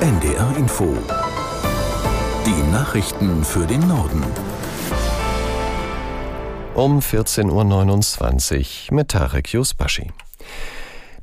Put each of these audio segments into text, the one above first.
NDR Info. Die Nachrichten für den Norden. Um 14.29 Uhr mit Tarek Yusbashi.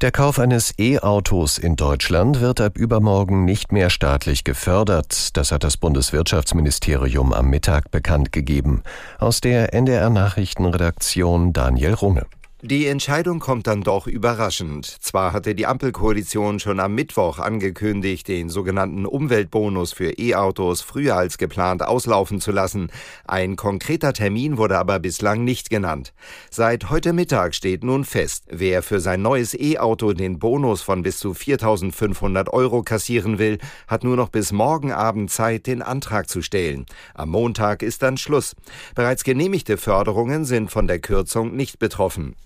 Der Kauf eines E-Autos in Deutschland wird ab übermorgen nicht mehr staatlich gefördert. Das hat das Bundeswirtschaftsministerium am Mittag bekannt gegeben. Aus der NDR Nachrichtenredaktion Daniel Runge. Die Entscheidung kommt dann doch überraschend. Zwar hatte die Ampelkoalition schon am Mittwoch angekündigt, den sogenannten Umweltbonus für E-Autos früher als geplant auslaufen zu lassen. Ein konkreter Termin wurde aber bislang nicht genannt. Seit heute Mittag steht nun fest, wer für sein neues E-Auto den Bonus von bis zu 4.500 Euro kassieren will, hat nur noch bis morgen Abend Zeit, den Antrag zu stellen. Am Montag ist dann Schluss. Bereits genehmigte Förderungen sind von der Kürzung nicht betroffen.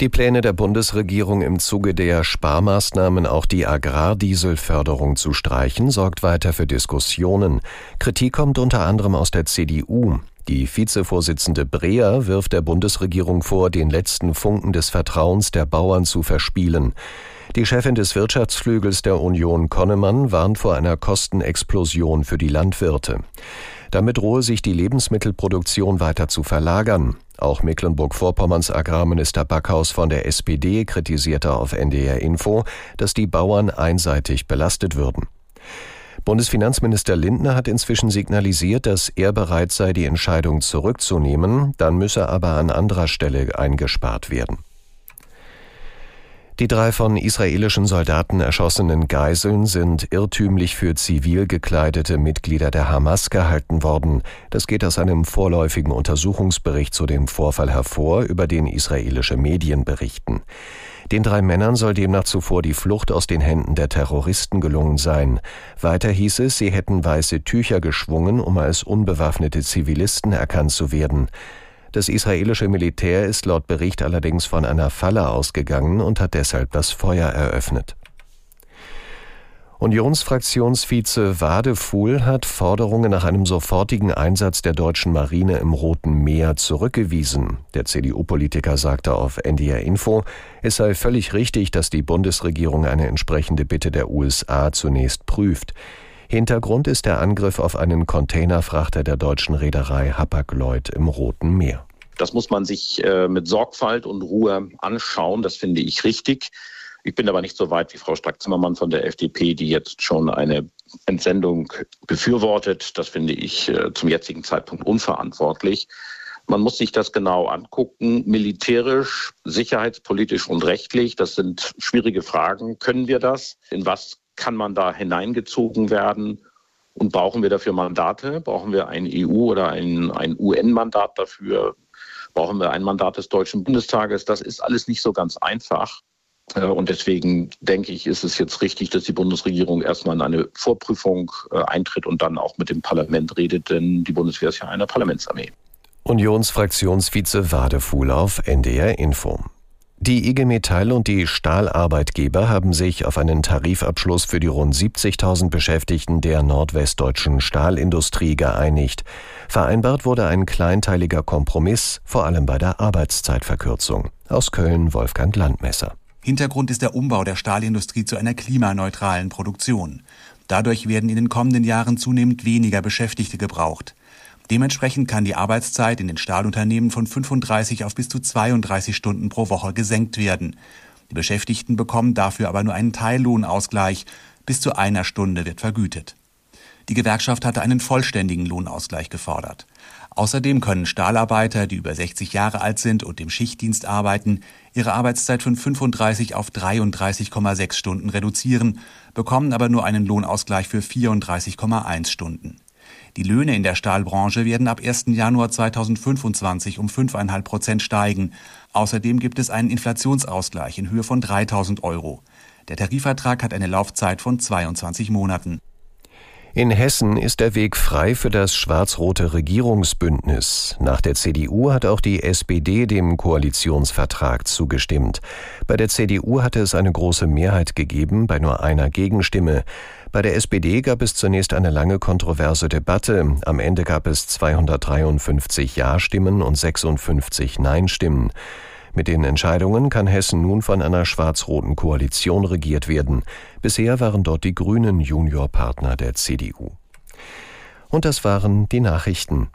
Die Pläne der Bundesregierung im Zuge der Sparmaßnahmen auch die Agrardieselförderung zu streichen, sorgt weiter für Diskussionen. Kritik kommt unter anderem aus der CDU. Die Vizevorsitzende Breer wirft der Bundesregierung vor, den letzten Funken des Vertrauens der Bauern zu verspielen. Die Chefin des Wirtschaftsflügels der Union Konnemann warnt vor einer Kostenexplosion für die Landwirte. Damit drohe sich die Lebensmittelproduktion weiter zu verlagern. Auch Mecklenburg-Vorpommerns Agrarminister Backhaus von der SPD kritisierte auf NDR Info, dass die Bauern einseitig belastet würden. Bundesfinanzminister Lindner hat inzwischen signalisiert, dass er bereit sei, die Entscheidung zurückzunehmen, dann müsse aber an anderer Stelle eingespart werden. Die drei von israelischen Soldaten erschossenen Geiseln sind irrtümlich für zivil gekleidete Mitglieder der Hamas gehalten worden. Das geht aus einem vorläufigen Untersuchungsbericht zu dem Vorfall hervor, über den israelische Medien berichten. Den drei Männern soll demnach zuvor die Flucht aus den Händen der Terroristen gelungen sein. Weiter hieß es, sie hätten weiße Tücher geschwungen, um als unbewaffnete Zivilisten erkannt zu werden. Das israelische Militär ist laut Bericht allerdings von einer Falle ausgegangen und hat deshalb das Feuer eröffnet. Unionsfraktionsvize Wadefuhl hat Forderungen nach einem sofortigen Einsatz der deutschen Marine im Roten Meer zurückgewiesen. Der CDU-Politiker sagte auf NDR Info, es sei völlig richtig, dass die Bundesregierung eine entsprechende Bitte der USA zunächst prüft. Hintergrund ist der Angriff auf einen Containerfrachter der deutschen Reederei Hapag-Lloyd im Roten Meer. Das muss man sich äh, mit Sorgfalt und Ruhe anschauen. Das finde ich richtig. Ich bin aber nicht so weit wie Frau Strack-Zimmermann von der FDP, die jetzt schon eine Entsendung befürwortet. Das finde ich äh, zum jetzigen Zeitpunkt unverantwortlich. Man muss sich das genau angucken, militärisch, sicherheitspolitisch und rechtlich. Das sind schwierige Fragen. Können wir das? In was kann man da hineingezogen werden? Und brauchen wir dafür Mandate? Brauchen wir ein EU- oder ein, ein UN-Mandat dafür? Brauchen wir ein Mandat des Deutschen Bundestages? Das ist alles nicht so ganz einfach. Äh, und deswegen denke ich, ist es jetzt richtig, dass die Bundesregierung erstmal in eine Vorprüfung äh, eintritt und dann auch mit dem Parlament redet, denn die Bundeswehr ist ja eine Parlamentsarmee. Unionsfraktionsvize Wadefuhl auf NDR Info. Die IG Metall und die Stahlarbeitgeber haben sich auf einen Tarifabschluss für die rund 70.000 Beschäftigten der nordwestdeutschen Stahlindustrie geeinigt. Vereinbart wurde ein kleinteiliger Kompromiss, vor allem bei der Arbeitszeitverkürzung. Aus Köln Wolfgang Landmesser. Hintergrund ist der Umbau der Stahlindustrie zu einer klimaneutralen Produktion. Dadurch werden in den kommenden Jahren zunehmend weniger Beschäftigte gebraucht. Dementsprechend kann die Arbeitszeit in den Stahlunternehmen von 35 auf bis zu 32 Stunden pro Woche gesenkt werden. Die Beschäftigten bekommen dafür aber nur einen Teillohnausgleich. Bis zu einer Stunde wird vergütet. Die Gewerkschaft hatte einen vollständigen Lohnausgleich gefordert. Außerdem können Stahlarbeiter, die über 60 Jahre alt sind und im Schichtdienst arbeiten, ihre Arbeitszeit von 35 auf 33,6 Stunden reduzieren, bekommen aber nur einen Lohnausgleich für 34,1 Stunden. Die Löhne in der Stahlbranche werden ab 1. Januar 2025 um 5,5 Prozent steigen. Außerdem gibt es einen Inflationsausgleich in Höhe von 3000 Euro. Der Tarifvertrag hat eine Laufzeit von 22 Monaten. In Hessen ist der Weg frei für das schwarz-rote Regierungsbündnis. Nach der CDU hat auch die SPD dem Koalitionsvertrag zugestimmt. Bei der CDU hatte es eine große Mehrheit gegeben, bei nur einer Gegenstimme. Bei der SPD gab es zunächst eine lange kontroverse Debatte. Am Ende gab es 253 Ja-Stimmen und 56 Nein-Stimmen. Mit den Entscheidungen kann Hessen nun von einer schwarz-roten Koalition regiert werden. Bisher waren dort die Grünen Juniorpartner der CDU. Und das waren die Nachrichten.